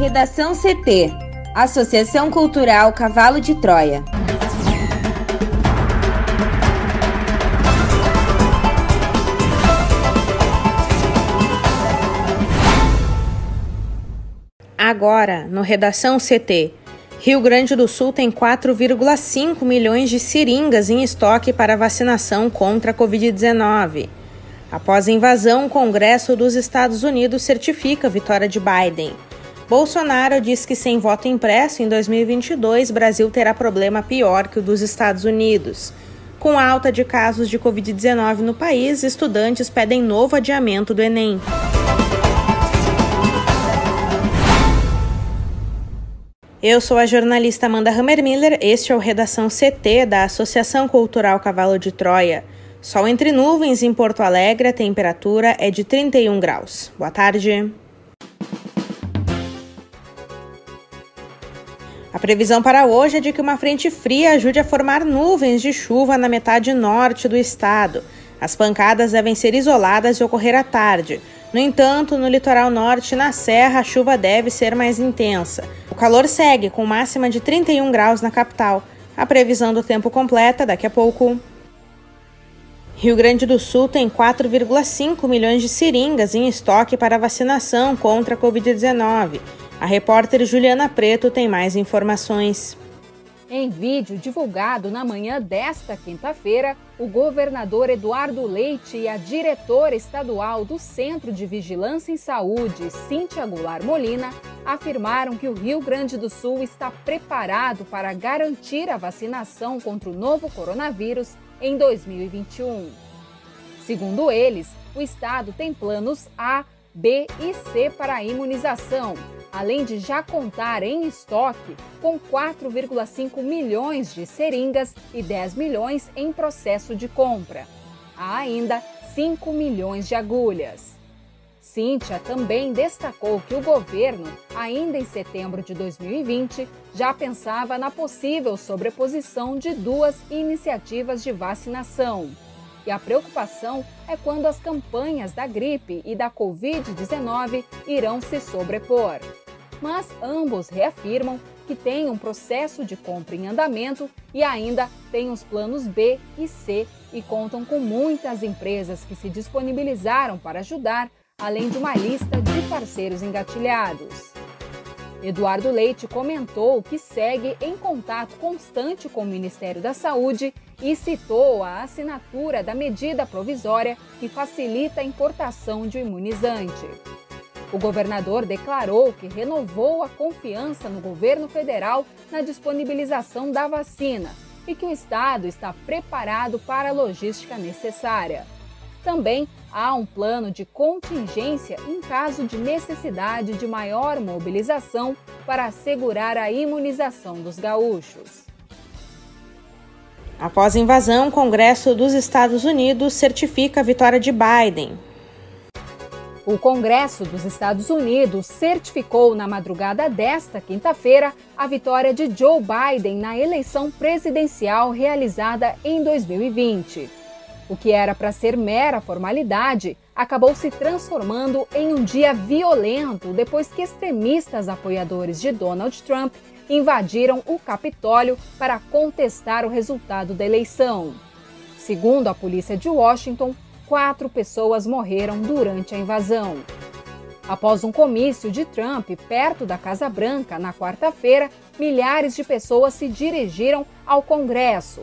Redação CT Associação Cultural Cavalo de Troia. Agora, no Redação CT. Rio Grande do Sul tem 4,5 milhões de seringas em estoque para vacinação contra a Covid-19. Após a invasão, o Congresso dos Estados Unidos certifica a vitória de Biden. Bolsonaro diz que sem voto impresso em 2022, Brasil terá problema pior que o dos Estados Unidos. Com alta de casos de Covid-19 no país, estudantes pedem novo adiamento do Enem. Eu sou a jornalista Amanda Hammermiller, este é o Redação CT da Associação Cultural Cavalo de Troia. Sol entre nuvens em Porto Alegre, a temperatura é de 31 graus. Boa tarde. Previsão para hoje é de que uma frente fria ajude a formar nuvens de chuva na metade norte do estado. As pancadas devem ser isoladas e ocorrer à tarde. No entanto, no litoral norte e na serra, a chuva deve ser mais intensa. O calor segue, com máxima de 31 graus na capital. A previsão do tempo completa daqui a pouco. Rio Grande do Sul tem 4,5 milhões de seringas em estoque para vacinação contra a Covid-19. A repórter Juliana Preto tem mais informações. Em vídeo divulgado na manhã desta quinta-feira, o governador Eduardo Leite e a diretora estadual do Centro de Vigilância em Saúde, Cíntia Goulart Molina, afirmaram que o Rio Grande do Sul está preparado para garantir a vacinação contra o novo coronavírus em 2021. Segundo eles, o estado tem planos A, B e C para a imunização além de já contar em estoque com 4,5 milhões de seringas e 10 milhões em processo de compra. Há ainda 5 milhões de agulhas. Cíntia também destacou que o governo, ainda em setembro de 2020, já pensava na possível sobreposição de duas iniciativas de vacinação. E a preocupação é quando as campanhas da gripe e da Covid-19 irão se sobrepor mas ambos reafirmam que têm um processo de compra em andamento e ainda têm os planos B e C e contam com muitas empresas que se disponibilizaram para ajudar, além de uma lista de parceiros engatilhados. Eduardo Leite comentou que segue em contato constante com o Ministério da Saúde e citou a assinatura da medida provisória que facilita a importação de imunizante. O governador declarou que renovou a confiança no governo federal na disponibilização da vacina e que o estado está preparado para a logística necessária. Também há um plano de contingência em caso de necessidade de maior mobilização para assegurar a imunização dos gaúchos. Após a invasão, o Congresso dos Estados Unidos certifica a vitória de Biden, o Congresso dos Estados Unidos certificou na madrugada desta quinta-feira a vitória de Joe Biden na eleição presidencial realizada em 2020. O que era para ser mera formalidade acabou se transformando em um dia violento depois que extremistas apoiadores de Donald Trump invadiram o Capitólio para contestar o resultado da eleição. Segundo a polícia de Washington, quatro pessoas morreram durante a invasão. Após um comício de Trump perto da Casa Branca na quarta-feira, milhares de pessoas se dirigiram ao Congresso.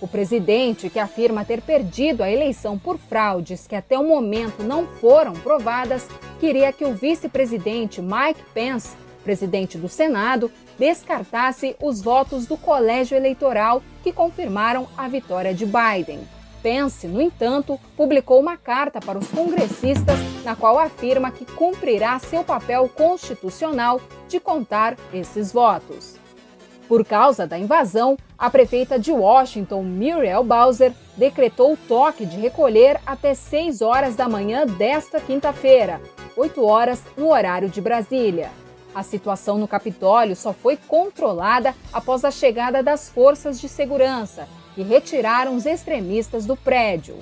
O presidente, que afirma ter perdido a eleição por fraudes que até o momento não foram provadas, queria que o vice-presidente Mike Pence, presidente do Senado, descartasse os votos do colégio eleitoral que confirmaram a vitória de Biden. Pence, no entanto, publicou uma carta para os congressistas na qual afirma que cumprirá seu papel constitucional de contar esses votos. Por causa da invasão, a prefeita de Washington, Muriel Bowser, decretou toque de recolher até 6 horas da manhã desta quinta-feira, 8 horas no horário de Brasília. A situação no Capitólio só foi controlada após a chegada das forças de segurança, e retiraram os extremistas do prédio.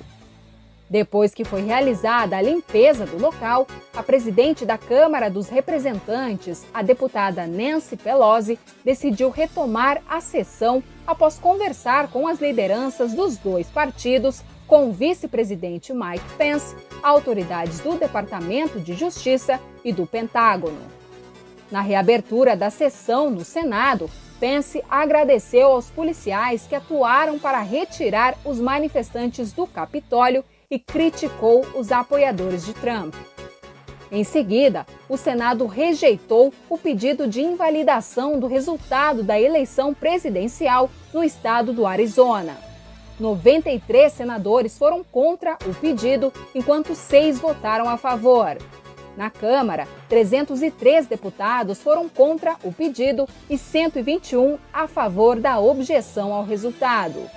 Depois que foi realizada a limpeza do local, a presidente da Câmara dos Representantes, a deputada Nancy Pelosi, decidiu retomar a sessão após conversar com as lideranças dos dois partidos, com o vice-presidente Mike Pence, autoridades do Departamento de Justiça e do Pentágono. Na reabertura da sessão no Senado, Pence agradeceu aos policiais que atuaram para retirar os manifestantes do Capitólio e criticou os apoiadores de Trump. Em seguida, o Senado rejeitou o pedido de invalidação do resultado da eleição presidencial no estado do Arizona. 93 senadores foram contra o pedido, enquanto seis votaram a favor. Na Câmara, 303 deputados foram contra o pedido e 121 a favor da objeção ao resultado.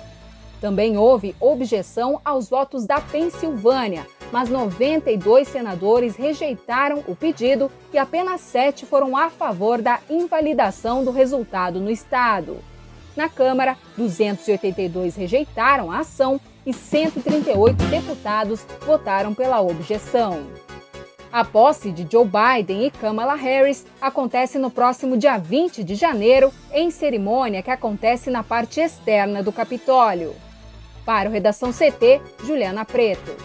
Também houve objeção aos votos da Pensilvânia, mas 92 senadores rejeitaram o pedido e apenas sete foram a favor da invalidação do resultado no estado. Na Câmara, 282 rejeitaram a ação e 138 deputados votaram pela objeção. A posse de Joe Biden e Kamala Harris acontece no próximo dia 20 de janeiro, em cerimônia que acontece na parte externa do Capitólio. Para o Redação CT, Juliana Preto.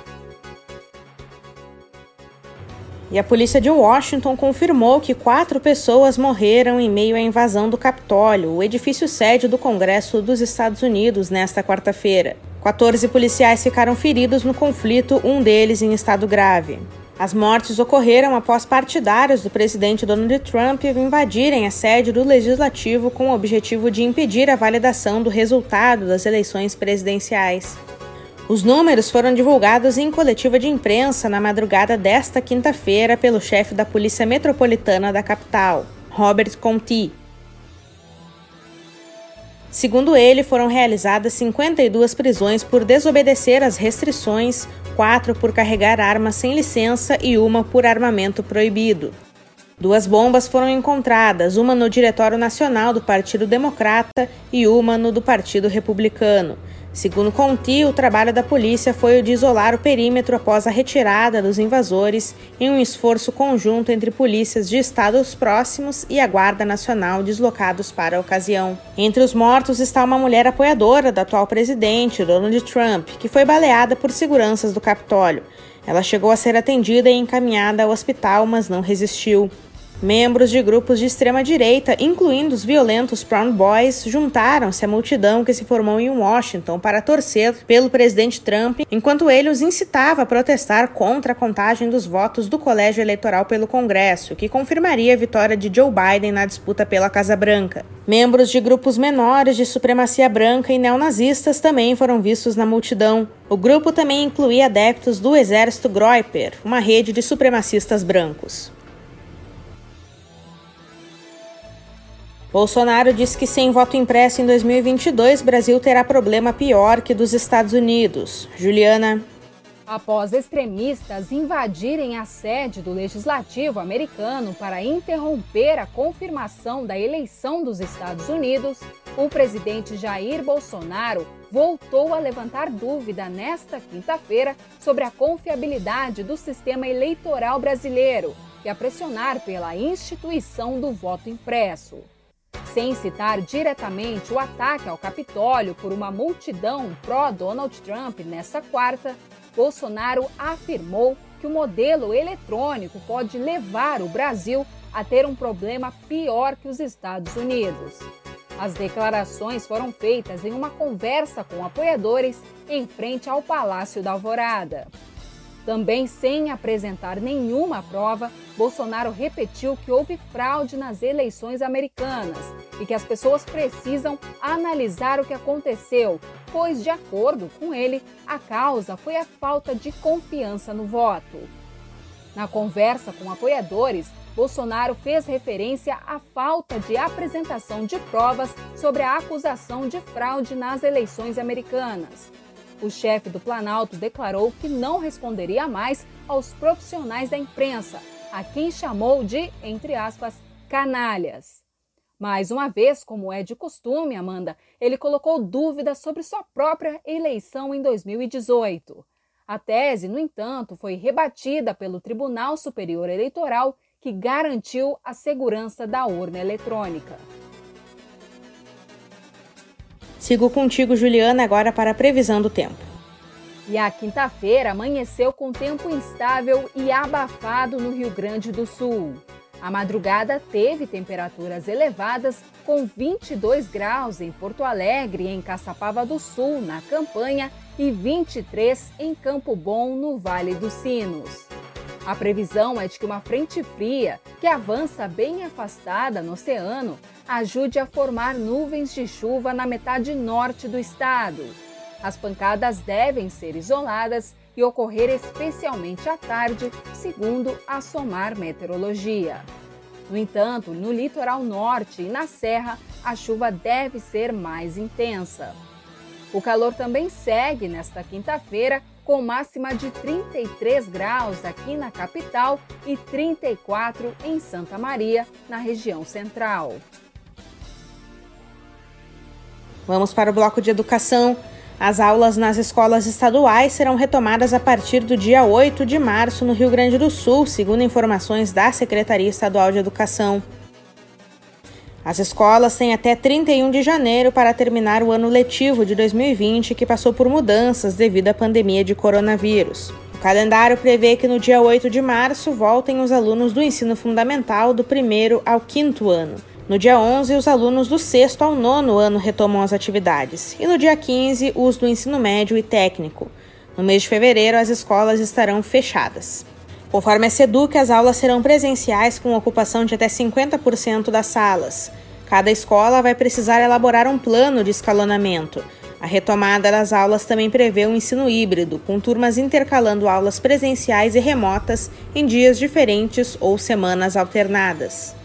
E a polícia de Washington confirmou que quatro pessoas morreram em meio à invasão do Capitólio, o edifício sede do Congresso dos Estados Unidos, nesta quarta-feira. 14 policiais ficaram feridos no conflito, um deles em estado grave. As mortes ocorreram após partidários do presidente Donald Trump invadirem a sede do legislativo com o objetivo de impedir a validação do resultado das eleições presidenciais. Os números foram divulgados em coletiva de imprensa na madrugada desta quinta-feira pelo chefe da Polícia Metropolitana da capital, Robert Conti. Segundo ele, foram realizadas 52 prisões por desobedecer às restrições, quatro por carregar armas sem licença e uma por armamento proibido. Duas bombas foram encontradas, uma no Diretório Nacional do Partido Democrata e uma no do Partido Republicano. Segundo Conti, o trabalho da polícia foi o de isolar o perímetro após a retirada dos invasores em um esforço conjunto entre polícias de estados próximos e a Guarda Nacional deslocados para a ocasião. Entre os mortos está uma mulher apoiadora do atual presidente, Donald Trump, que foi baleada por seguranças do Capitólio. Ela chegou a ser atendida e encaminhada ao hospital, mas não resistiu. Membros de grupos de extrema-direita, incluindo os violentos Proud Boys, juntaram-se à multidão que se formou em Washington para torcer pelo presidente Trump, enquanto ele os incitava a protestar contra a contagem dos votos do colégio eleitoral pelo Congresso, que confirmaria a vitória de Joe Biden na disputa pela Casa Branca. Membros de grupos menores de supremacia branca e neonazistas também foram vistos na multidão. O grupo também incluía adeptos do Exército Groiper, uma rede de supremacistas brancos. Bolsonaro disse que sem voto impresso em 2022, Brasil terá problema pior que dos Estados Unidos. Juliana. Após extremistas invadirem a sede do legislativo americano para interromper a confirmação da eleição dos Estados Unidos, o presidente Jair Bolsonaro voltou a levantar dúvida nesta quinta-feira sobre a confiabilidade do sistema eleitoral brasileiro e a pressionar pela instituição do voto impresso. Sem citar diretamente o ataque ao Capitólio por uma multidão pró-Donald Trump nessa quarta, Bolsonaro afirmou que o modelo eletrônico pode levar o Brasil a ter um problema pior que os Estados Unidos. As declarações foram feitas em uma conversa com apoiadores em frente ao Palácio da Alvorada. Também sem apresentar nenhuma prova, Bolsonaro repetiu que houve fraude nas eleições americanas e que as pessoas precisam analisar o que aconteceu, pois, de acordo com ele, a causa foi a falta de confiança no voto. Na conversa com apoiadores, Bolsonaro fez referência à falta de apresentação de provas sobre a acusação de fraude nas eleições americanas. O chefe do Planalto declarou que não responderia mais aos profissionais da imprensa, a quem chamou de, entre aspas, canalhas. Mais uma vez, como é de costume, Amanda, ele colocou dúvidas sobre sua própria eleição em 2018. A tese, no entanto, foi rebatida pelo Tribunal Superior Eleitoral, que garantiu a segurança da urna eletrônica. Sigo contigo, Juliana, agora para a previsão do tempo. E a quinta-feira amanheceu com tempo instável e abafado no Rio Grande do Sul. A madrugada teve temperaturas elevadas, com 22 graus em Porto Alegre em Caçapava do Sul, na campanha, e 23 em Campo Bom, no Vale dos Sinos. A previsão é de que uma frente fria, que avança bem afastada no oceano, ajude a formar nuvens de chuva na metade norte do estado. As pancadas devem ser isoladas e ocorrer especialmente à tarde, segundo a SOMAR Meteorologia. No entanto, no litoral norte e na serra, a chuva deve ser mais intensa. O calor também segue nesta quinta-feira com máxima de 33 graus aqui na capital e 34 em Santa Maria, na região central. Vamos para o bloco de educação. As aulas nas escolas estaduais serão retomadas a partir do dia 8 de março no Rio Grande do Sul, segundo informações da Secretaria Estadual de Educação. As escolas têm até 31 de janeiro para terminar o ano letivo de 2020, que passou por mudanças devido à pandemia de coronavírus. O calendário prevê que no dia 8 de março voltem os alunos do ensino fundamental do primeiro ao quinto ano. No dia 11, os alunos do sexto ao nono ano retomam as atividades, e no dia 15, os do ensino médio e técnico. No mês de fevereiro, as escolas estarão fechadas. Conforme a SEDUC, as aulas serão presenciais com ocupação de até 50% das salas. Cada escola vai precisar elaborar um plano de escalonamento. A retomada das aulas também prevê um ensino híbrido, com turmas intercalando aulas presenciais e remotas em dias diferentes ou semanas alternadas.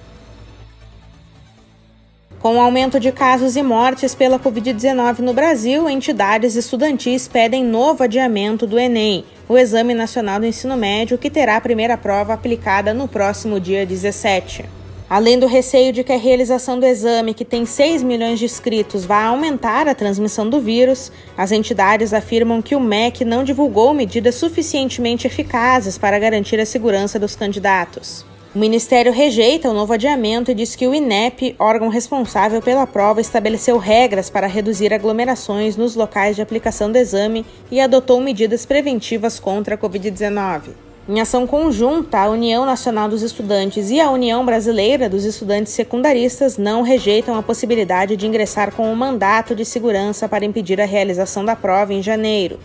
Com o aumento de casos e mortes pela Covid-19 no Brasil, entidades estudantis pedem novo adiamento do Enem, o Exame Nacional do Ensino Médio, que terá a primeira prova aplicada no próximo dia 17. Além do receio de que a realização do exame, que tem 6 milhões de inscritos, vá aumentar a transmissão do vírus, as entidades afirmam que o MEC não divulgou medidas suficientemente eficazes para garantir a segurança dos candidatos. O Ministério rejeita o novo adiamento e diz que o INEP, órgão responsável pela prova, estabeleceu regras para reduzir aglomerações nos locais de aplicação do exame e adotou medidas preventivas contra a Covid-19. Em ação conjunta, a União Nacional dos Estudantes e a União Brasileira dos Estudantes Secundaristas não rejeitam a possibilidade de ingressar com um mandato de segurança para impedir a realização da prova em janeiro.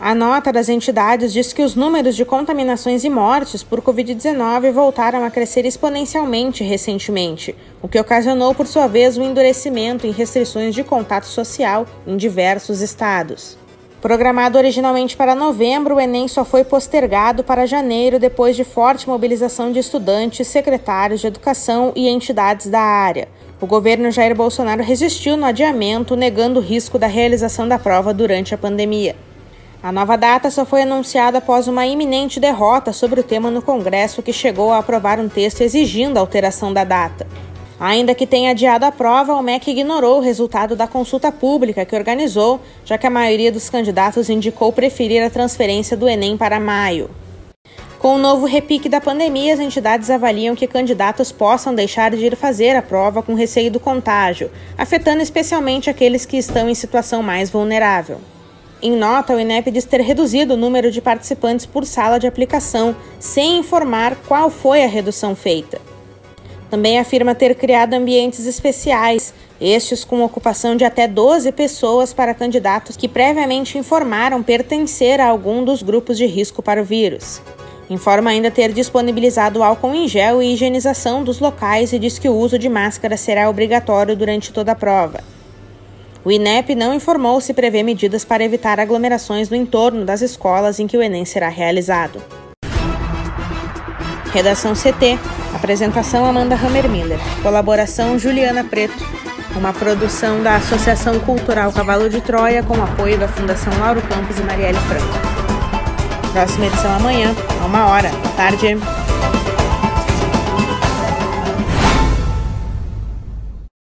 A nota das entidades diz que os números de contaminações e mortes por Covid-19 voltaram a crescer exponencialmente recentemente, o que ocasionou, por sua vez, o um endurecimento em restrições de contato social em diversos estados. Programado originalmente para novembro, o Enem só foi postergado para janeiro depois de forte mobilização de estudantes, secretários de educação e entidades da área. O governo Jair Bolsonaro resistiu no adiamento, negando o risco da realização da prova durante a pandemia. A nova data só foi anunciada após uma iminente derrota sobre o tema no Congresso, que chegou a aprovar um texto exigindo a alteração da data. Ainda que tenha adiado a prova, o MEC ignorou o resultado da consulta pública que organizou, já que a maioria dos candidatos indicou preferir a transferência do Enem para maio. Com o novo repique da pandemia, as entidades avaliam que candidatos possam deixar de ir fazer a prova com receio do contágio, afetando especialmente aqueles que estão em situação mais vulnerável. Em nota, o INEP diz ter reduzido o número de participantes por sala de aplicação, sem informar qual foi a redução feita. Também afirma ter criado ambientes especiais, estes com ocupação de até 12 pessoas para candidatos que previamente informaram pertencer a algum dos grupos de risco para o vírus. Informa ainda ter disponibilizado álcool em gel e higienização dos locais e diz que o uso de máscara será obrigatório durante toda a prova. O INEP não informou se prevê medidas para evitar aglomerações no entorno das escolas em que o Enem será realizado. Redação CT. Apresentação Amanda Hammermiller. Colaboração Juliana Preto. Uma produção da Associação Cultural Cavalo de Troia com apoio da Fundação Lauro Campos e Marielle Franco. Próxima edição amanhã, a uma hora. Boa tarde.